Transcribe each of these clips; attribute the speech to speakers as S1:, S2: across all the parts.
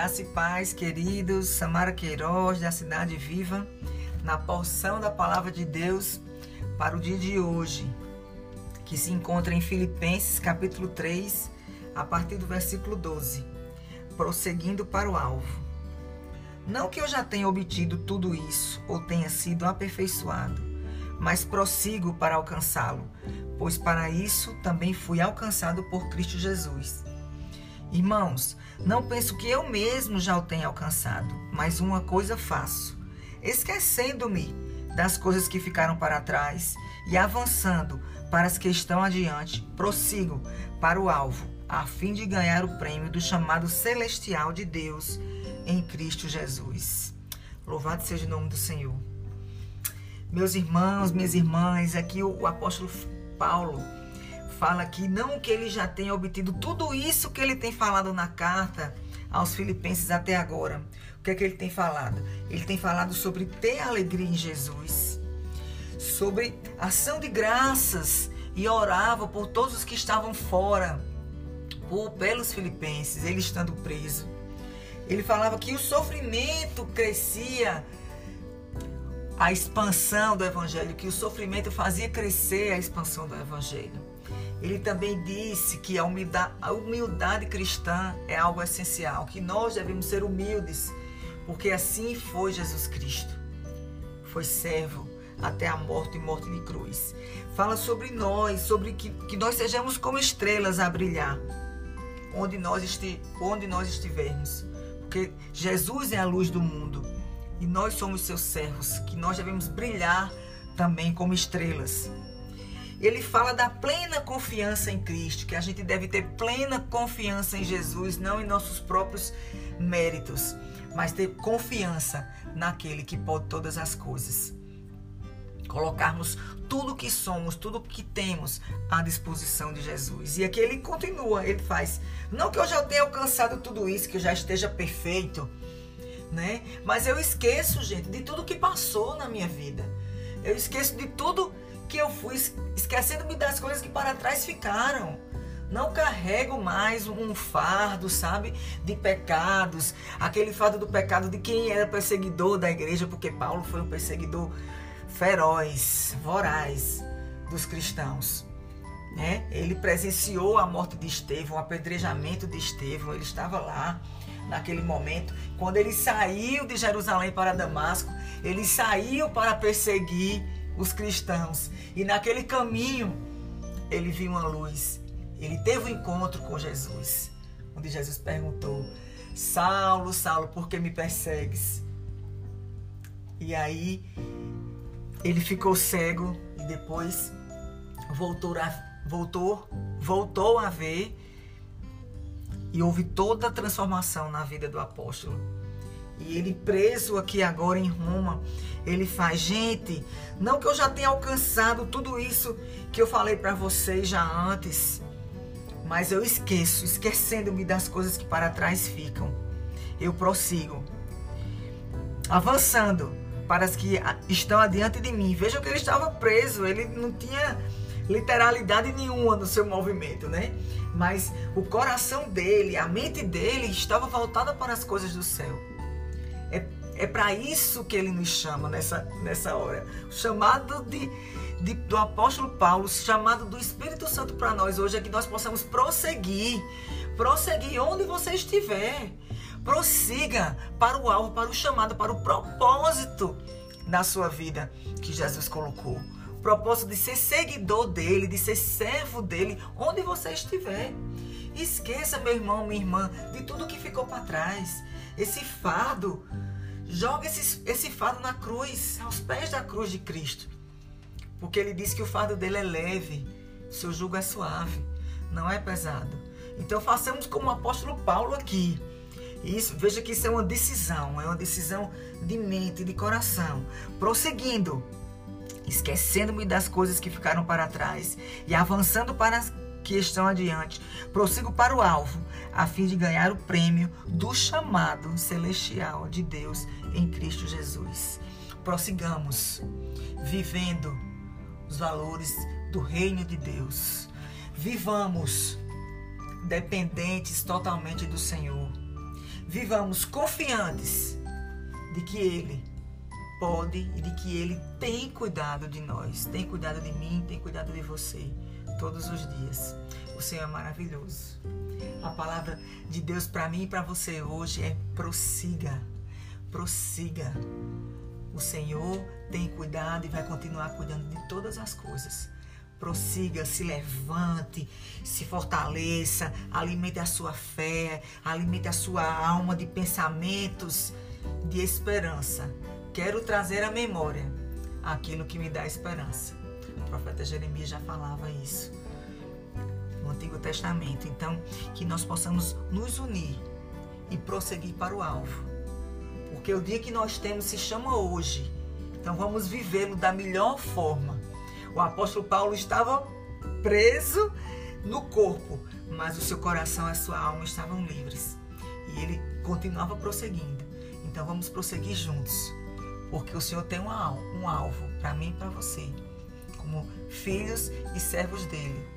S1: Graça e paz, queridos. Samara Queiroz, da Cidade Viva, na porção da palavra de Deus para o dia de hoje, que se encontra em Filipenses, capítulo 3, a partir do versículo 12. Prosseguindo para o alvo. Não que eu já tenha obtido tudo isso ou tenha sido aperfeiçoado, mas prossigo para alcançá-lo, pois para isso também fui alcançado por Cristo Jesus. Irmãos, não penso que eu mesmo já o tenha alcançado, mas uma coisa faço: esquecendo-me das coisas que ficaram para trás e avançando para as que estão adiante, prossigo para o alvo, a fim de ganhar o prêmio do chamado celestial de Deus em Cristo Jesus. Louvado seja o nome do Senhor. Meus irmãos, minhas irmãs, aqui o, apóstolo Paulo fala que não que ele já tenha obtido tudo isso que ele tem falado na carta aos filipenses até agora. O que é que ele tem falado? Ele tem falado sobre ter alegria em Jesus, sobre ação de graças e orava por todos os que estavam fora, por, pelos filipenses, ele estando preso. Ele falava que o sofrimento crescia a expansão do evangelho, que o sofrimento fazia crescer a expansão do evangelho. Ele também disse que a humildade, a humildade cristã é algo essencial, que nós devemos ser humildes, porque assim foi Jesus Cristo. Foi servo até a morte e morte de cruz. Fala sobre nós, sobre que, que nós sejamos como estrelas a brilhar, onde nós, esti, onde nós estivermos. Porque Jesus é a luz do mundo e nós somos seus servos, que nós devemos brilhar também como estrelas ele fala da plena confiança em Cristo, que a gente deve ter plena confiança em Jesus, não em nossos próprios méritos, mas ter confiança naquele que pode todas as coisas. Colocarmos tudo que somos, tudo que temos à disposição de Jesus. E aqui ele continua, ele faz. Não que eu já tenha alcançado tudo isso, que eu já esteja perfeito, né? Mas eu esqueço, gente, de tudo que passou na minha vida. Eu esqueço de tudo que eu fui esquecendo-me das coisas que para trás ficaram. Não carrego mais um fardo, sabe, de pecados, aquele fardo do pecado de quem era perseguidor da igreja, porque Paulo foi um perseguidor feroz, voraz dos cristãos. Né? Ele presenciou a morte de Estevão, o apedrejamento de Estevão, ele estava lá naquele momento. Quando ele saiu de Jerusalém para Damasco, ele saiu para perseguir os cristãos. E naquele caminho, ele viu uma luz. Ele teve um encontro com Jesus, onde Jesus perguntou: Saulo, Saulo, por que me persegues? E aí ele ficou cego e depois voltou a, voltou, voltou a ver e houve toda a transformação na vida do apóstolo. E ele preso aqui agora em Roma, ele faz, gente, não que eu já tenha alcançado tudo isso que eu falei para vocês já antes, mas eu esqueço, esquecendo-me das coisas que para trás ficam. Eu prossigo, avançando para as que estão adiante de mim. Vejam que ele estava preso, ele não tinha literalidade nenhuma no seu movimento, né? Mas o coração dele, a mente dele estava voltada para as coisas do céu. É, é para isso que ele nos chama nessa, nessa hora. O chamado de, de, do apóstolo Paulo, o chamado do Espírito Santo para nós hoje é que nós possamos prosseguir. Prosseguir onde você estiver. Prossiga para o alvo, para o chamado, para o propósito da sua vida que Jesus colocou. Propósito de ser seguidor dele, de ser servo dele, onde você estiver. Esqueça, meu irmão, minha irmã, de tudo que ficou para trás esse fardo. Joga esse, esse fardo na cruz, aos pés da cruz de Cristo. Porque ele diz que o fardo dele é leve, seu jugo é suave, não é pesado. Então façamos como o apóstolo Paulo aqui. Isso, veja que isso é uma decisão, é uma decisão de mente, de coração. Prosseguindo, esquecendo-me das coisas que ficaram para trás e avançando para que estão adiante, prossigo para o alvo, a fim de ganhar o prêmio do chamado celestial de Deus em Cristo Jesus. Prossigamos, vivendo os valores do reino de Deus. Vivamos dependentes totalmente do Senhor. vivamos confiantes de que Ele pode e de que Ele tem cuidado de nós, tem cuidado de mim, tem cuidado de você todos os dias. O Senhor é maravilhoso. A palavra de Deus para mim e para você hoje é prossiga, prossiga. O Senhor tem cuidado e vai continuar cuidando de todas as coisas. Prossiga, se levante, se fortaleça, alimente a sua fé, alimente a sua alma de pensamentos de esperança. Quero trazer à memória aquilo que me dá esperança. O profeta Jeremias já falava isso no Antigo Testamento. Então, que nós possamos nos unir e prosseguir para o alvo. Porque o dia que nós temos se chama hoje. Então, vamos vivê-lo da melhor forma. O apóstolo Paulo estava preso no corpo, mas o seu coração e a sua alma estavam livres. E ele continuava prosseguindo. Então vamos prosseguir juntos, porque o Senhor tem um alvo para mim e para você, como filhos e servos dele.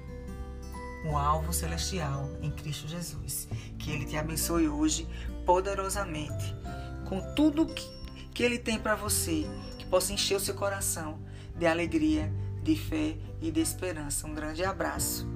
S1: Um alvo celestial em Cristo Jesus. Que Ele te abençoe hoje poderosamente com tudo que, que Ele tem para você, que possa encher o seu coração de alegria, de fé e de esperança. Um grande abraço.